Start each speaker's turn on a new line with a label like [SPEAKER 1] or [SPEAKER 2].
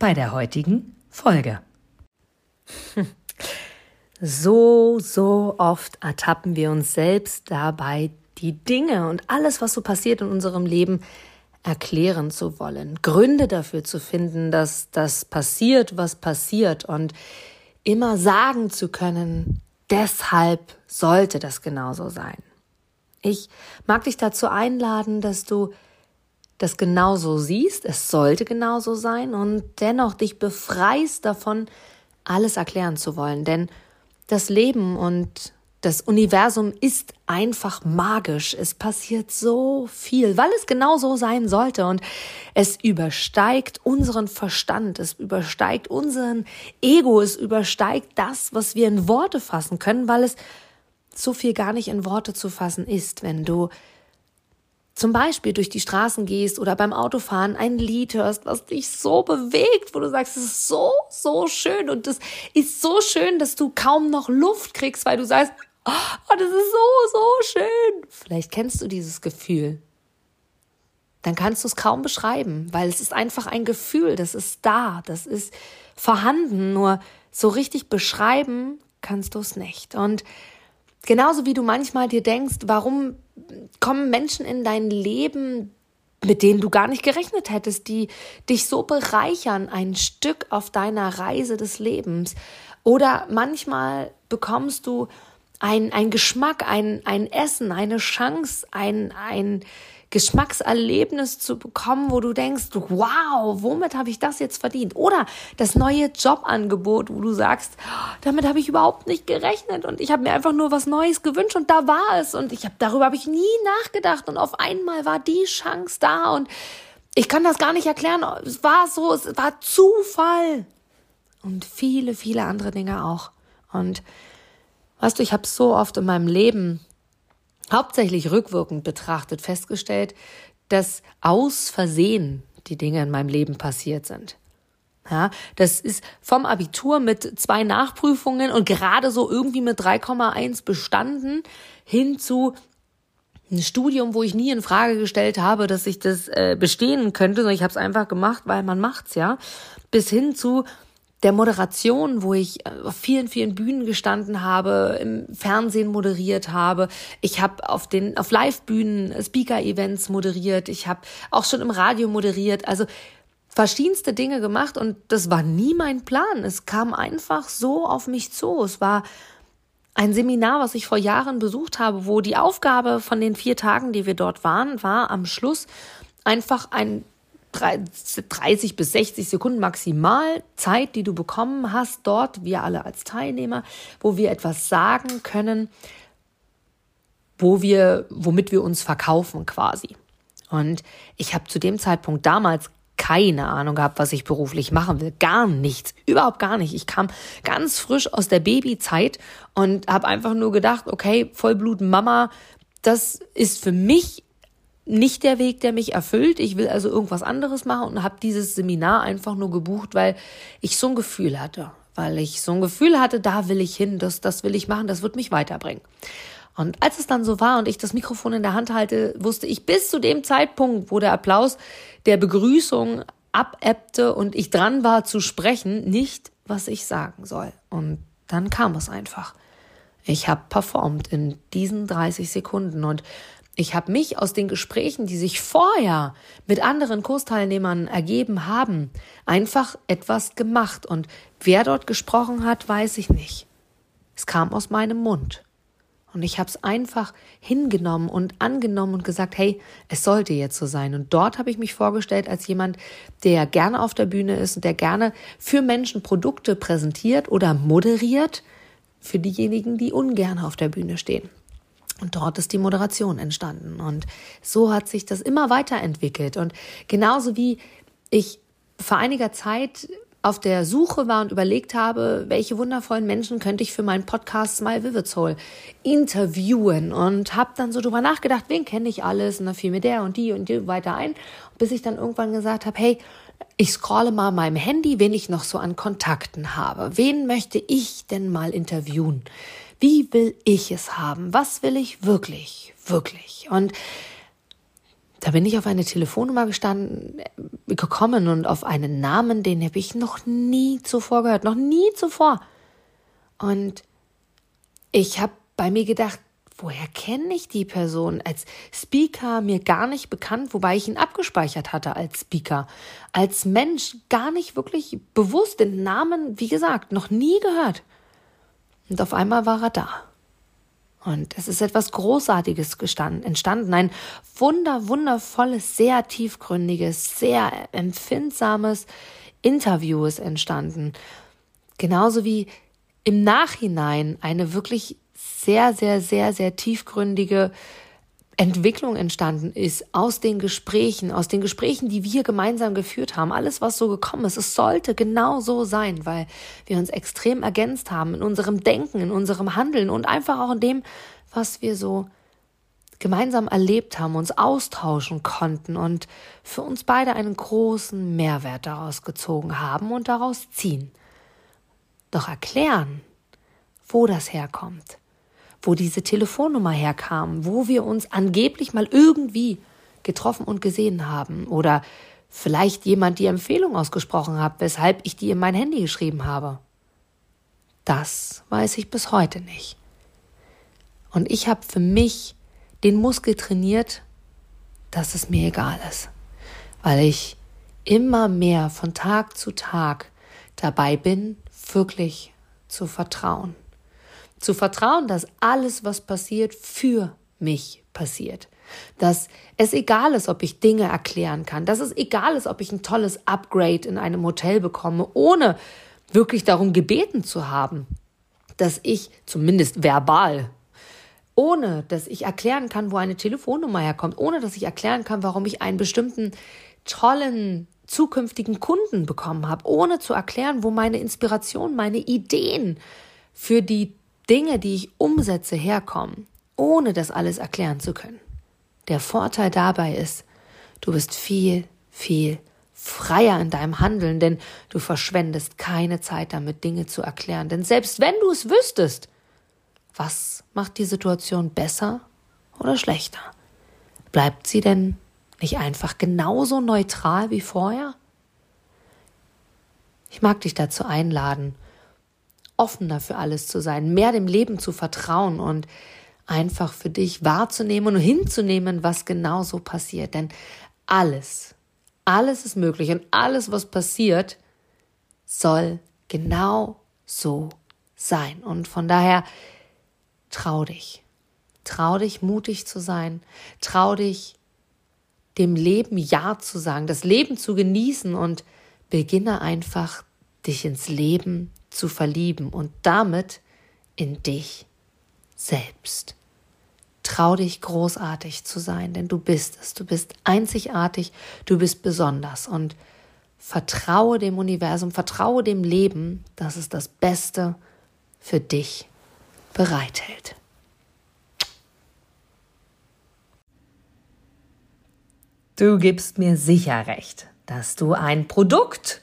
[SPEAKER 1] bei der heutigen Folge. So, so oft ertappen wir uns selbst dabei, die Dinge und alles, was so passiert in unserem Leben, erklären zu wollen, Gründe dafür zu finden, dass das passiert, was passiert und immer sagen zu können, deshalb sollte das genauso sein. Ich mag dich dazu einladen, dass du das genauso siehst, es sollte genauso sein und dennoch dich befreist davon, alles erklären zu wollen. Denn das Leben und das Universum ist einfach magisch. Es passiert so viel, weil es genau so sein sollte. Und es übersteigt unseren Verstand, es übersteigt unseren Ego, es übersteigt das, was wir in Worte fassen können, weil es so viel gar nicht in Worte zu fassen ist, wenn du zum Beispiel durch die Straßen gehst oder beim Autofahren ein Lied hörst, was dich so bewegt, wo du sagst, es ist so, so schön und es ist so schön, dass du kaum noch Luft kriegst, weil du sagst, oh, das ist so, so schön. Vielleicht kennst du dieses Gefühl. Dann kannst du es kaum beschreiben, weil es ist einfach ein Gefühl, das ist da, das ist vorhanden, nur so richtig beschreiben kannst du es nicht. Und genauso wie du manchmal dir denkst, warum kommen Menschen in dein Leben, mit denen du gar nicht gerechnet hättest, die dich so bereichern, ein Stück auf deiner Reise des Lebens. Oder manchmal bekommst du ein, ein Geschmack, ein, ein Essen, eine Chance, ein, ein Geschmackserlebnis zu bekommen, wo du denkst, wow, womit habe ich das jetzt verdient? Oder das neue Jobangebot, wo du sagst, damit habe ich überhaupt nicht gerechnet und ich habe mir einfach nur was Neues gewünscht und da war es und ich habe darüber habe ich nie nachgedacht und auf einmal war die Chance da und ich kann das gar nicht erklären. Es war so, es war Zufall und viele, viele andere Dinge auch. Und weißt du, ich habe so oft in meinem Leben hauptsächlich rückwirkend betrachtet festgestellt, dass aus Versehen die Dinge in meinem Leben passiert sind. Ja, das ist vom Abitur mit zwei Nachprüfungen und gerade so irgendwie mit 3,1 bestanden hin zu ein Studium, wo ich nie in Frage gestellt habe, dass ich das äh, bestehen könnte, sondern ich habe es einfach gemacht, weil man macht's ja, bis hin zu der Moderation, wo ich äh, auf vielen, vielen Bühnen gestanden habe, im Fernsehen moderiert habe. Ich habe auf den auf Live-Bühnen Speaker-Events moderiert. Ich habe auch schon im Radio moderiert. Also verschiedenste Dinge gemacht und das war nie mein Plan. Es kam einfach so auf mich zu. Es war ein Seminar, was ich vor Jahren besucht habe, wo die Aufgabe von den vier Tagen, die wir dort waren, war am Schluss einfach ein 30 bis 60 Sekunden maximal Zeit, die du bekommen hast, dort, wir alle als Teilnehmer, wo wir etwas sagen können, wo wir, womit wir uns verkaufen quasi. Und ich habe zu dem Zeitpunkt damals keine Ahnung gehabt, was ich beruflich machen will. Gar nichts, überhaupt gar nicht. Ich kam ganz frisch aus der Babyzeit und habe einfach nur gedacht, okay, Vollblut Mama, das ist für mich nicht der Weg, der mich erfüllt. Ich will also irgendwas anderes machen und habe dieses Seminar einfach nur gebucht, weil ich so ein Gefühl hatte. Weil ich so ein Gefühl hatte, da will ich hin, das, das will ich machen, das wird mich weiterbringen. Und als es dann so war und ich das Mikrofon in der Hand halte, wusste ich bis zu dem Zeitpunkt, wo der Applaus der Begrüßung abebbte und ich dran war zu sprechen, nicht, was ich sagen soll. Und dann kam es einfach. Ich habe performt in diesen 30 Sekunden und ich habe mich aus den Gesprächen, die sich vorher mit anderen Kursteilnehmern ergeben haben, einfach etwas gemacht. Und wer dort gesprochen hat, weiß ich nicht. Es kam aus meinem Mund. Und ich habe es einfach hingenommen und angenommen und gesagt, hey, es sollte jetzt so sein. Und dort habe ich mich vorgestellt als jemand, der gerne auf der Bühne ist und der gerne für Menschen Produkte präsentiert oder moderiert, für diejenigen, die ungern auf der Bühne stehen. Und dort ist die Moderation entstanden. Und so hat sich das immer weiterentwickelt. Und genauso wie ich vor einiger Zeit auf der Suche war und überlegt habe, welche wundervollen Menschen könnte ich für meinen Podcast Smile Vivid Soul interviewen und habe dann so drüber nachgedacht, wen kenne ich alles und dann fiel mir der und die und die weiter ein, bis ich dann irgendwann gesagt habe, hey, ich scrolle mal meinem Handy, wen ich noch so an Kontakten habe. Wen möchte ich denn mal interviewen? Wie will ich es haben? Was will ich wirklich, wirklich? Und da bin ich auf eine Telefonnummer gestanden, äh, gekommen und auf einen Namen, den habe ich noch nie zuvor gehört, noch nie zuvor. Und ich habe bei mir gedacht, woher kenne ich die Person? Als Speaker mir gar nicht bekannt, wobei ich ihn abgespeichert hatte als Speaker. Als Mensch gar nicht wirklich bewusst den Namen, wie gesagt, noch nie gehört. Und auf einmal war er da. Und es ist etwas Großartiges gestanden, entstanden. Ein wunder, wundervolles, sehr tiefgründiges, sehr empfindsames Interview ist entstanden. Genauso wie im Nachhinein eine wirklich sehr, sehr, sehr, sehr tiefgründige Entwicklung entstanden ist aus den Gesprächen, aus den Gesprächen, die wir gemeinsam geführt haben. Alles, was so gekommen ist, es sollte genau so sein, weil wir uns extrem ergänzt haben in unserem Denken, in unserem Handeln und einfach auch in dem, was wir so gemeinsam erlebt haben, uns austauschen konnten und für uns beide einen großen Mehrwert daraus gezogen haben und daraus ziehen. Doch erklären, wo das herkommt, wo diese Telefonnummer herkam, wo wir uns angeblich mal irgendwie getroffen und gesehen haben oder vielleicht jemand die Empfehlung ausgesprochen hat, weshalb ich die in mein Handy geschrieben habe. Das weiß ich bis heute nicht. Und ich habe für mich den Muskel trainiert, dass es mir egal ist, weil ich immer mehr von Tag zu Tag dabei bin, wirklich zu vertrauen zu vertrauen, dass alles, was passiert, für mich passiert. Dass es egal ist, ob ich Dinge erklären kann, dass es egal ist, ob ich ein tolles Upgrade in einem Hotel bekomme, ohne wirklich darum gebeten zu haben, dass ich zumindest verbal, ohne dass ich erklären kann, wo eine Telefonnummer herkommt, ohne dass ich erklären kann, warum ich einen bestimmten tollen zukünftigen Kunden bekommen habe, ohne zu erklären, wo meine Inspiration, meine Ideen für die Dinge, die ich umsetze, herkommen, ohne das alles erklären zu können. Der Vorteil dabei ist, du bist viel, viel freier in deinem Handeln, denn du verschwendest keine Zeit damit, Dinge zu erklären. Denn selbst wenn du es wüsstest, was macht die Situation besser oder schlechter? Bleibt sie denn nicht einfach genauso neutral wie vorher? Ich mag dich dazu einladen, offener für alles zu sein, mehr dem Leben zu vertrauen und einfach für dich wahrzunehmen und hinzunehmen, was genau so passiert. Denn alles, alles ist möglich und alles, was passiert, soll genau so sein. Und von daher trau dich. Trau dich, mutig zu sein. Trau dich, dem Leben Ja zu sagen, das Leben zu genießen und beginne einfach, dich ins Leben zu verlieben und damit in dich selbst. Trau dich großartig zu sein, denn du bist es. Du bist einzigartig, du bist besonders und vertraue dem Universum, vertraue dem Leben, dass es das Beste für dich bereithält. Du gibst mir sicher recht, dass du ein Produkt